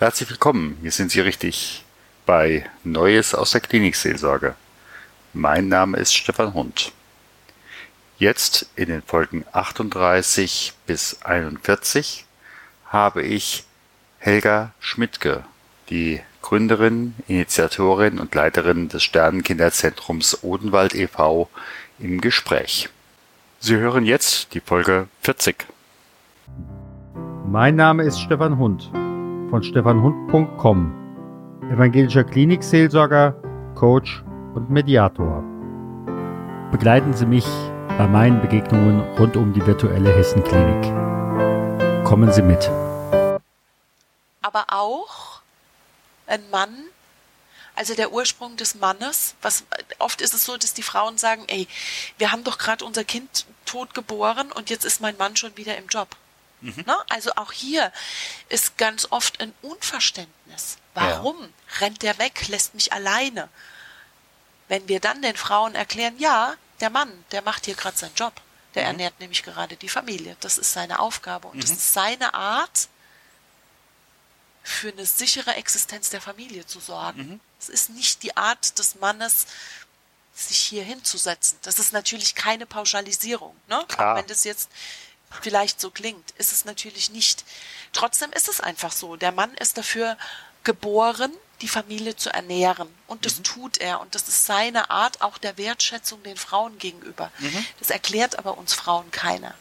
Herzlich willkommen, hier sind Sie richtig bei Neues aus der Klinikseelsorge. Mein Name ist Stefan Hund. Jetzt in den Folgen 38 bis 41 habe ich Helga Schmidtke, die Gründerin, Initiatorin und Leiterin des Sternenkinderzentrums Odenwald e.V. im Gespräch. Sie hören jetzt die Folge 40. Mein Name ist Stefan Hund von stefanhund.com, evangelischer Klinikseelsorger, Coach und Mediator. Begleiten Sie mich bei meinen Begegnungen rund um die virtuelle Hessenklinik. Kommen Sie mit. Aber auch ein Mann, also der Ursprung des Mannes, was oft ist es so, dass die Frauen sagen, ey, wir haben doch gerade unser Kind tot geboren und jetzt ist mein Mann schon wieder im Job. Mhm. Ne? Also auch hier ist ganz oft ein Unverständnis. Warum ja. rennt der weg, lässt mich alleine? Wenn wir dann den Frauen erklären, ja, der Mann, der macht hier gerade seinen Job. Der mhm. ernährt nämlich gerade die Familie. Das ist seine Aufgabe und mhm. das ist seine Art, für eine sichere Existenz der Familie zu sorgen. Mhm. Es ist nicht die Art des Mannes, sich hier hinzusetzen. Das ist natürlich keine Pauschalisierung. Ne? Auch wenn das jetzt vielleicht so klingt, ist es natürlich nicht. Trotzdem ist es einfach so. Der Mann ist dafür geboren, die Familie zu ernähren. Und das mhm. tut er. Und das ist seine Art auch der Wertschätzung den Frauen gegenüber. Mhm. Das erklärt aber uns Frauen keiner.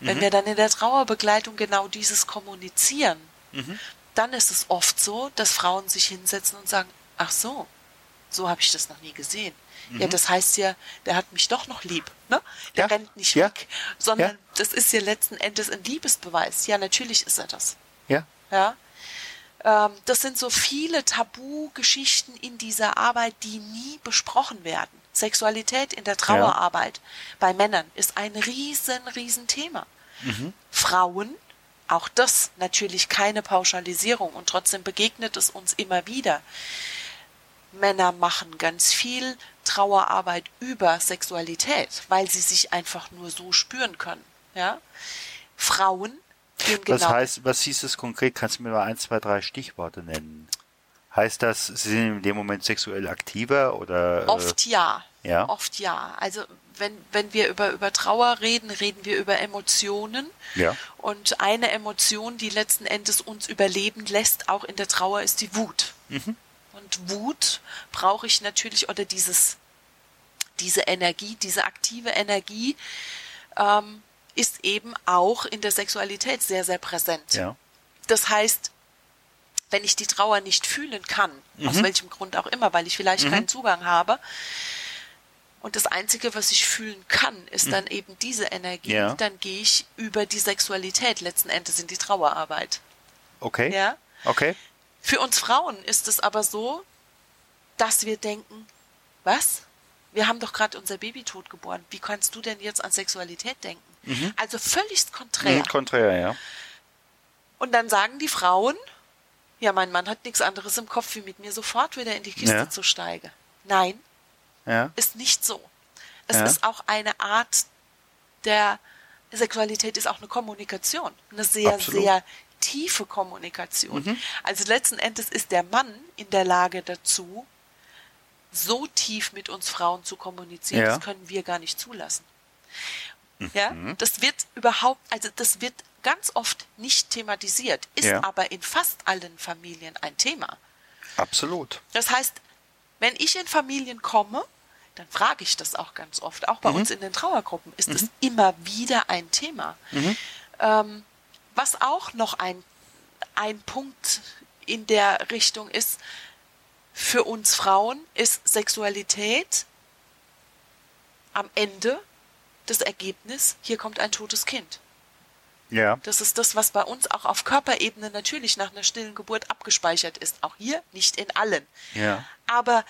Wenn mhm. wir dann in der Trauerbegleitung genau dieses kommunizieren, mhm. dann ist es oft so, dass Frauen sich hinsetzen und sagen, ach so, so habe ich das noch nie gesehen. Ja, mhm. das heißt ja, der hat mich doch noch lieb. Ne? Der ja. rennt nicht ja. weg, sondern ja. das ist ja letzten Endes ein Liebesbeweis. Ja, natürlich ist er das. Ja. Ja. Ähm, das sind so viele Tabu-Geschichten in dieser Arbeit, die nie besprochen werden. Sexualität in der Trauerarbeit bei Männern ist ein riesen, riesen Thema. Mhm. Frauen auch das natürlich keine Pauschalisierung und trotzdem begegnet es uns immer wieder. Männer machen ganz viel Trauerarbeit über Sexualität, weil sie sich einfach nur so spüren können. Ja? Frauen gehen genau. Was heißt, was hieß es konkret? Kannst du mir mal ein, zwei, drei Stichworte nennen? Heißt das, sie sind in dem Moment sexuell aktiver oder? Äh, Oft ja. Ja. Oft ja. Also wenn, wenn wir über, über Trauer reden, reden wir über Emotionen. Ja. Und eine Emotion, die letzten Endes uns überleben lässt, auch in der Trauer, ist die Wut. Mhm. Und Wut brauche ich natürlich, oder dieses, diese Energie, diese aktive Energie, ähm, ist eben auch in der Sexualität sehr, sehr präsent. Ja. Das heißt, wenn ich die Trauer nicht fühlen kann, mhm. aus welchem Grund auch immer, weil ich vielleicht mhm. keinen Zugang habe, und das Einzige, was ich fühlen kann, ist mhm. dann eben diese Energie, ja. dann gehe ich über die Sexualität letzten Endes in die Trauerarbeit. Okay. Ja. Okay. Für uns Frauen ist es aber so, dass wir denken, was? Wir haben doch gerade unser Baby tot geboren. Wie kannst du denn jetzt an Sexualität denken? Mhm. Also völlig konträr. Konträr, ja. Und dann sagen die Frauen, ja, mein Mann hat nichts anderes im Kopf, wie mit mir sofort wieder in die Kiste ja. zu steigen. Nein, ja. ist nicht so. Es ja. ist auch eine Art der Sexualität ist auch eine Kommunikation, eine sehr, Absolut. sehr tiefe Kommunikation. Mhm. Also letzten Endes ist der Mann in der Lage dazu, so tief mit uns Frauen zu kommunizieren, ja. das können wir gar nicht zulassen. Mhm. Ja, das wird überhaupt, also das wird ganz oft nicht thematisiert, ist ja. aber in fast allen Familien ein Thema. Absolut. Das heißt, wenn ich in Familien komme, dann frage ich das auch ganz oft, auch bei mhm. uns in den Trauergruppen, ist es mhm. immer wieder ein Thema. Mhm. Ähm, was auch noch ein, ein Punkt in der Richtung ist, für uns Frauen ist Sexualität am Ende das Ergebnis, hier kommt ein totes Kind. Ja. Das ist das, was bei uns auch auf Körperebene natürlich nach einer stillen Geburt abgespeichert ist. Auch hier, nicht in allen. Ja. Aber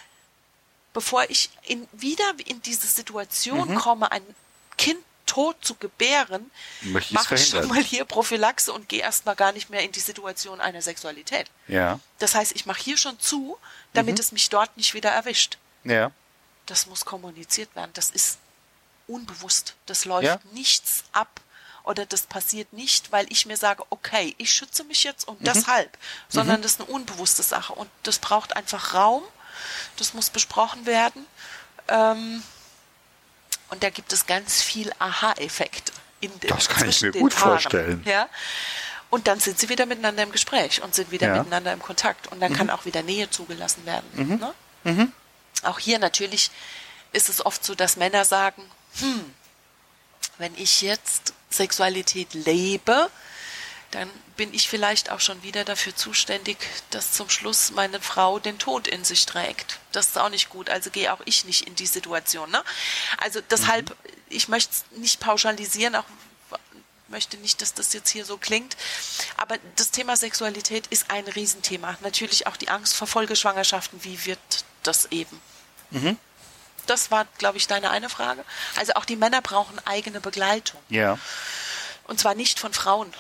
bevor ich in, wieder in diese Situation mhm. komme, ein Kind tot zu gebären, mache ich schon mal hier Prophylaxe und gehe erstmal gar nicht mehr in die Situation einer Sexualität. Ja. Das heißt, ich mache hier schon zu, damit mhm. es mich dort nicht wieder erwischt. Ja. Das muss kommuniziert werden. Das ist unbewusst. Das läuft ja. nichts ab oder das passiert nicht, weil ich mir sage, okay, ich schütze mich jetzt und mhm. deshalb, sondern mhm. das ist eine unbewusste Sache und das braucht einfach Raum, das muss besprochen werden. Ähm, und da gibt es ganz viel Aha-Effekte. In den, das kann ich mir gut Paaren. vorstellen. Ja? Und dann sind sie wieder miteinander im Gespräch und sind wieder ja. miteinander im Kontakt. Und dann mhm. kann auch wieder Nähe zugelassen werden. Mhm. Ne? Mhm. Auch hier natürlich ist es oft so, dass Männer sagen, hm, wenn ich jetzt Sexualität lebe, dann bin ich vielleicht auch schon wieder dafür zuständig, dass zum Schluss meine Frau den Tod in sich trägt. Das ist auch nicht gut. Also gehe auch ich nicht in die Situation. Ne? Also deshalb, mhm. ich möchte es nicht pauschalisieren, auch möchte nicht, dass das jetzt hier so klingt. Aber das Thema Sexualität ist ein Riesenthema. Natürlich auch die Angst vor Folgeschwangerschaften. Wie wird das eben? Mhm. Das war, glaube ich, deine eine Frage. Also auch die Männer brauchen eigene Begleitung. Ja. Und zwar nicht von Frauen.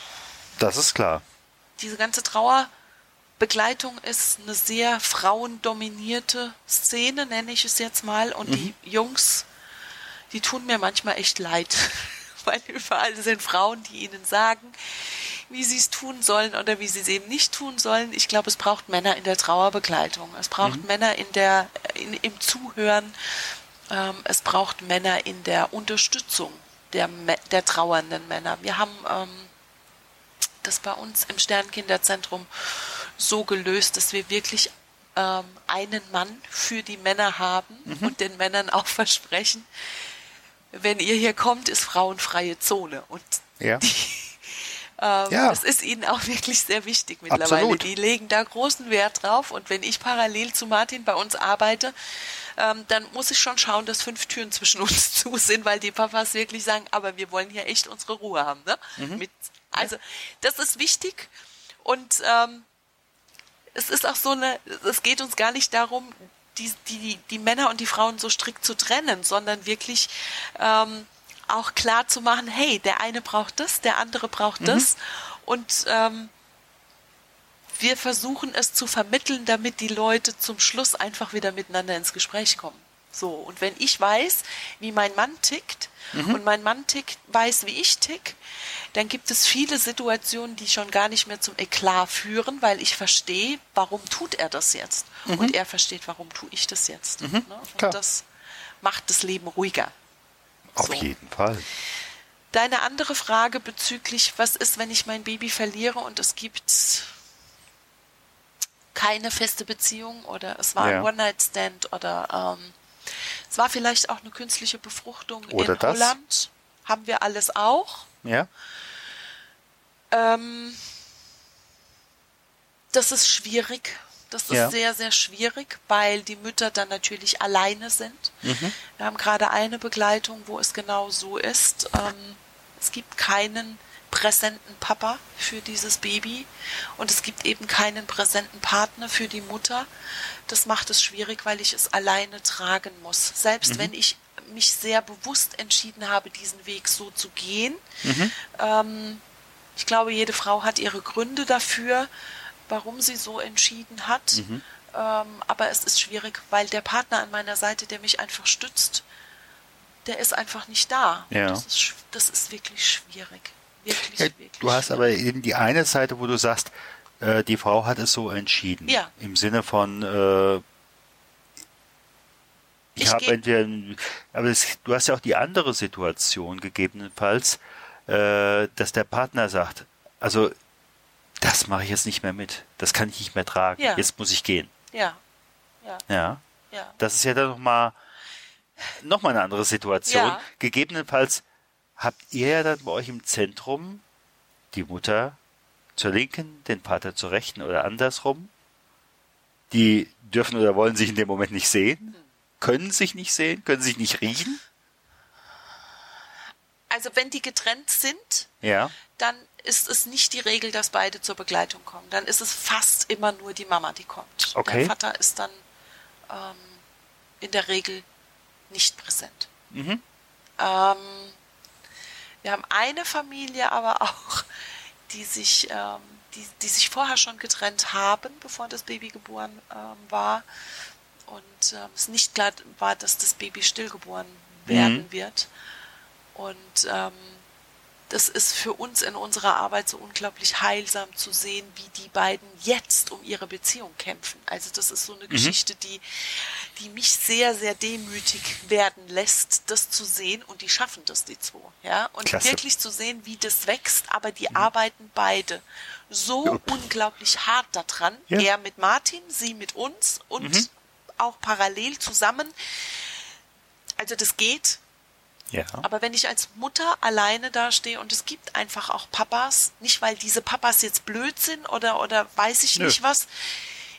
Das ist klar. Diese ganze Trauerbegleitung ist eine sehr frauendominierte Szene, nenne ich es jetzt mal. Und mhm. die Jungs, die tun mir manchmal echt leid. Weil überall sind Frauen, die ihnen sagen, wie sie es tun sollen oder wie sie es eben nicht tun sollen. Ich glaube, es braucht Männer in der Trauerbegleitung. Es braucht mhm. Männer in der, in, im Zuhören. Ähm, es braucht Männer in der Unterstützung der, der trauernden Männer. Wir haben ähm, das bei uns im Sternkinderzentrum so gelöst, dass wir wirklich ähm, einen Mann für die Männer haben mhm. und den Männern auch versprechen, wenn ihr hier kommt, ist frauenfreie Zone. Und ja. die, ähm, ja. Das ist ihnen auch wirklich sehr wichtig mittlerweile. Absolut. Die legen da großen Wert drauf. Und wenn ich parallel zu Martin bei uns arbeite, ähm, dann muss ich schon schauen, dass fünf Türen zwischen uns zu sind, weil die Papas wirklich sagen, aber wir wollen hier echt unsere Ruhe haben. Ne? Mhm. Mit, also das ist wichtig. Und ähm, es ist auch so eine, es geht uns gar nicht darum, die, die, die Männer und die Frauen so strikt zu trennen, sondern wirklich ähm, auch klar zu machen, hey, der eine braucht das, der andere braucht mhm. das. Und ähm, wir versuchen es zu vermitteln, damit die Leute zum Schluss einfach wieder miteinander ins Gespräch kommen. So, und wenn ich weiß, wie mein Mann tickt mhm. und mein Mann tickt, weiß, wie ich tick, dann gibt es viele Situationen, die schon gar nicht mehr zum Eklat führen, weil ich verstehe, warum tut er das jetzt? Mhm. Und er versteht, warum tue ich das jetzt? Mhm. Ne? Und das macht das Leben ruhiger. Auf so. jeden Fall. Deine andere Frage bezüglich, was ist, wenn ich mein Baby verliere und es gibt keine feste Beziehung oder es war ja. ein One-Night-Stand oder ähm, es war vielleicht auch eine künstliche Befruchtung oder in das. Holland. Haben wir alles auch. Ja. Ähm, das ist schwierig, das ist ja. sehr, sehr schwierig, weil die Mütter dann natürlich alleine sind. Mhm. Wir haben gerade eine Begleitung, wo es genau so ist. Ähm, es gibt keinen präsenten Papa für dieses Baby und es gibt eben keinen präsenten Partner für die Mutter. Das macht es schwierig, weil ich es alleine tragen muss. Selbst mhm. wenn ich mich sehr bewusst entschieden habe, diesen Weg so zu gehen. Mhm. Ähm, ich glaube, jede Frau hat ihre Gründe dafür warum sie so entschieden hat. Mhm. Ähm, aber es ist schwierig, weil der Partner an meiner Seite, der mich einfach stützt, der ist einfach nicht da. Ja. Das, ist, das ist wirklich schwierig. Wirklich, ja, wirklich du hast aber eben die eine Seite, wo du sagst, äh, die Frau hat es so entschieden. Ja. Im Sinne von, äh, ich, ich habe entweder, aber es, du hast ja auch die andere Situation gegebenenfalls, äh, dass der Partner sagt, also das mache ich jetzt nicht mehr mit. Das kann ich nicht mehr tragen. Ja. Jetzt muss ich gehen. Ja. Ja. Ja. ja. Das ist ja dann nochmal noch mal eine andere Situation. Ja. Gegebenenfalls habt ihr ja dann bei euch im Zentrum die Mutter zur Linken, den Vater zur Rechten oder andersrum. Die dürfen oder wollen sich in dem Moment nicht sehen, können sich nicht sehen, können sich nicht riechen. Also wenn die getrennt sind, ja. dann ist es nicht die Regel, dass beide zur Begleitung kommen. Dann ist es fast immer nur die Mama, die kommt. Okay. Der Vater ist dann ähm, in der Regel nicht präsent. Mhm. Ähm, wir haben eine Familie aber auch, die sich, ähm, die, die sich vorher schon getrennt haben, bevor das Baby geboren ähm, war. Und ähm, es nicht klar war, dass das Baby stillgeboren werden mhm. wird. Und ähm, das ist für uns in unserer Arbeit so unglaublich heilsam zu sehen, wie die beiden jetzt um ihre Beziehung kämpfen. Also das ist so eine mhm. Geschichte, die, die mich sehr, sehr demütig werden lässt, das zu sehen und die schaffen das, die zwei. Ja? Und Klasse. wirklich zu sehen, wie das wächst, aber die mhm. arbeiten beide so ja. unglaublich hart daran. Ja. Er mit Martin, sie mit uns und mhm. auch parallel zusammen. Also das geht, ja. Aber wenn ich als Mutter alleine dastehe und es gibt einfach auch Papas, nicht weil diese Papas jetzt blöd sind oder, oder weiß ich Nö. nicht was,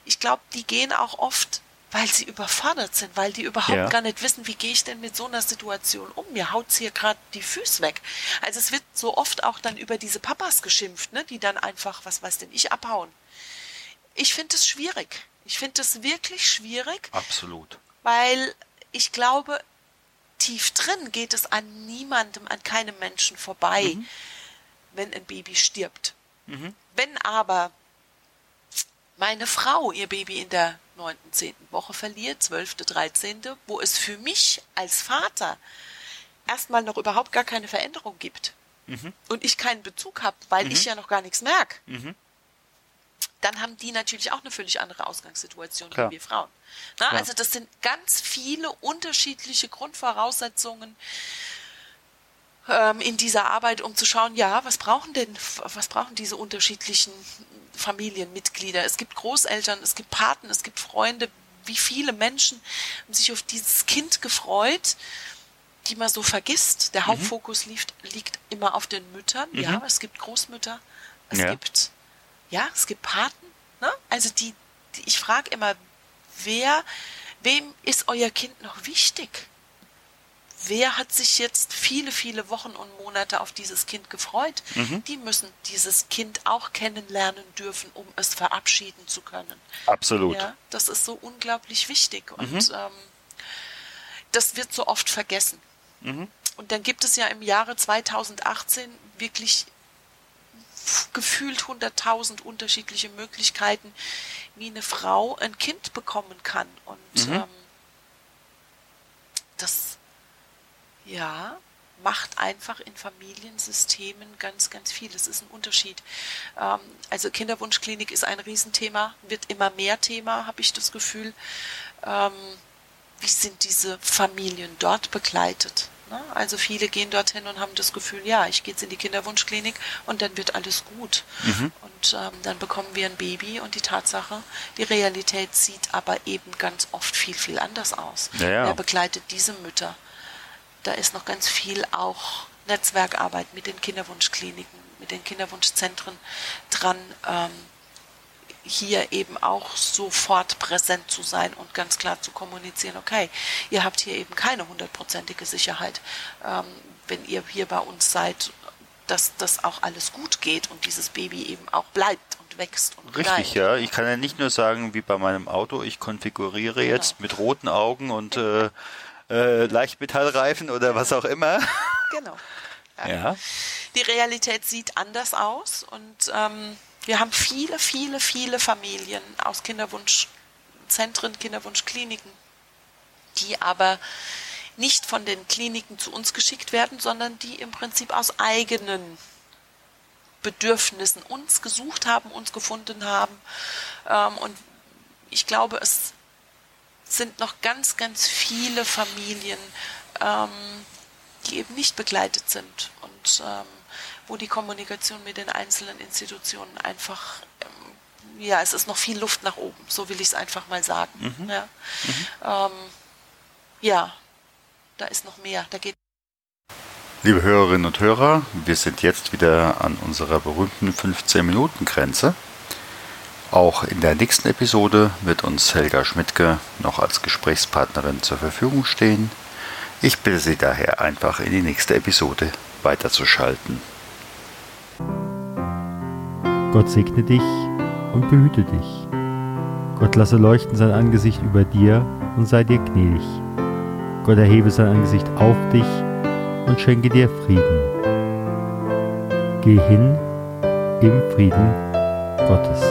ich glaube, die gehen auch oft, weil sie überfordert sind, weil die überhaupt ja. gar nicht wissen, wie gehe ich denn mit so einer Situation um. Mir haut's hier gerade die Füße weg. Also es wird so oft auch dann über diese Papas geschimpft, ne, die dann einfach, was weiß denn ich, abhauen. Ich finde es schwierig. Ich finde es wirklich schwierig. Absolut. Weil ich glaube, tief drin geht es an niemandem, an keinem Menschen vorbei, mhm. wenn ein Baby stirbt. Mhm. Wenn aber meine Frau ihr Baby in der neunten, zehnten Woche verliert, zwölfte, dreizehnte, wo es für mich als Vater erstmal noch überhaupt gar keine Veränderung gibt mhm. und ich keinen Bezug habe, weil ich mhm. ja noch gar nichts merke, mhm dann haben die natürlich auch eine völlig andere Ausgangssituation Klar. wie wir Frauen. Na, also das sind ganz viele unterschiedliche Grundvoraussetzungen ähm, in dieser Arbeit, um zu schauen, ja, was brauchen denn, was brauchen diese unterschiedlichen Familienmitglieder? Es gibt Großeltern, es gibt Paten, es gibt Freunde. Wie viele Menschen haben sich auf dieses Kind gefreut? die man so vergisst. Der mhm. Hauptfokus liegt, liegt immer auf den Müttern. Mhm. Ja, es gibt Großmütter, es ja. gibt ja, es gibt Paten. Ne? Also die, die ich frage immer, wer, wem ist euer Kind noch wichtig? Wer hat sich jetzt viele, viele Wochen und Monate auf dieses Kind gefreut? Mhm. Die müssen dieses Kind auch kennenlernen dürfen, um es verabschieden zu können. Absolut. Ja, das ist so unglaublich wichtig und mhm. ähm, das wird so oft vergessen. Mhm. Und dann gibt es ja im Jahre 2018 wirklich gefühlt 100.000 unterschiedliche Möglichkeiten, wie eine Frau ein Kind bekommen kann. Und mhm. ähm, das, ja, macht einfach in Familiensystemen ganz, ganz viel. Das ist ein Unterschied. Ähm, also Kinderwunschklinik ist ein Riesenthema, wird immer mehr Thema, habe ich das Gefühl. Ähm, wie sind diese Familien dort begleitet? Ne? Also viele gehen dorthin und haben das Gefühl, ja, ich gehe jetzt in die Kinderwunschklinik und dann wird alles gut. Mhm. Und ähm, dann bekommen wir ein Baby und die Tatsache, die Realität sieht aber eben ganz oft viel, viel anders aus. Ja, ja. Wer begleitet diese Mütter? Da ist noch ganz viel auch Netzwerkarbeit mit den Kinderwunschkliniken, mit den Kinderwunschzentren dran. Ähm, hier eben auch sofort präsent zu sein und ganz klar zu kommunizieren, okay, ihr habt hier eben keine hundertprozentige Sicherheit, ähm, wenn ihr hier bei uns seid, dass das auch alles gut geht und dieses Baby eben auch bleibt und wächst und Richtig, bleibt. ja. Ich kann ja nicht nur sagen, wie bei meinem Auto, ich konfiguriere genau. jetzt mit roten Augen und äh, äh, Leichtmetallreifen oder was auch immer. Genau. Ja. ja. Die Realität sieht anders aus und ähm, wir haben viele, viele, viele Familien aus Kinderwunschzentren, Kinderwunschkliniken, die aber nicht von den Kliniken zu uns geschickt werden, sondern die im Prinzip aus eigenen Bedürfnissen uns gesucht haben, uns gefunden haben. Ähm, und ich glaube, es sind noch ganz, ganz viele Familien, ähm, die eben nicht begleitet sind. Und ähm, wo die Kommunikation mit den einzelnen Institutionen einfach, ähm, ja, es ist noch viel Luft nach oben, so will ich es einfach mal sagen. Mhm. Ja. Mhm. Ähm, ja, da ist noch mehr, da geht. Liebe Hörerinnen und Hörer, wir sind jetzt wieder an unserer berühmten 15-Minuten-Grenze. Auch in der nächsten Episode wird uns Helga Schmidtke noch als Gesprächspartnerin zur Verfügung stehen. Ich bitte Sie daher einfach in die nächste Episode weiterzuschalten. Gott segne dich und behüte dich. Gott lasse leuchten sein Angesicht über dir und sei dir gnädig. Gott erhebe sein Angesicht auf dich und schenke dir Frieden. Geh hin im Frieden Gottes.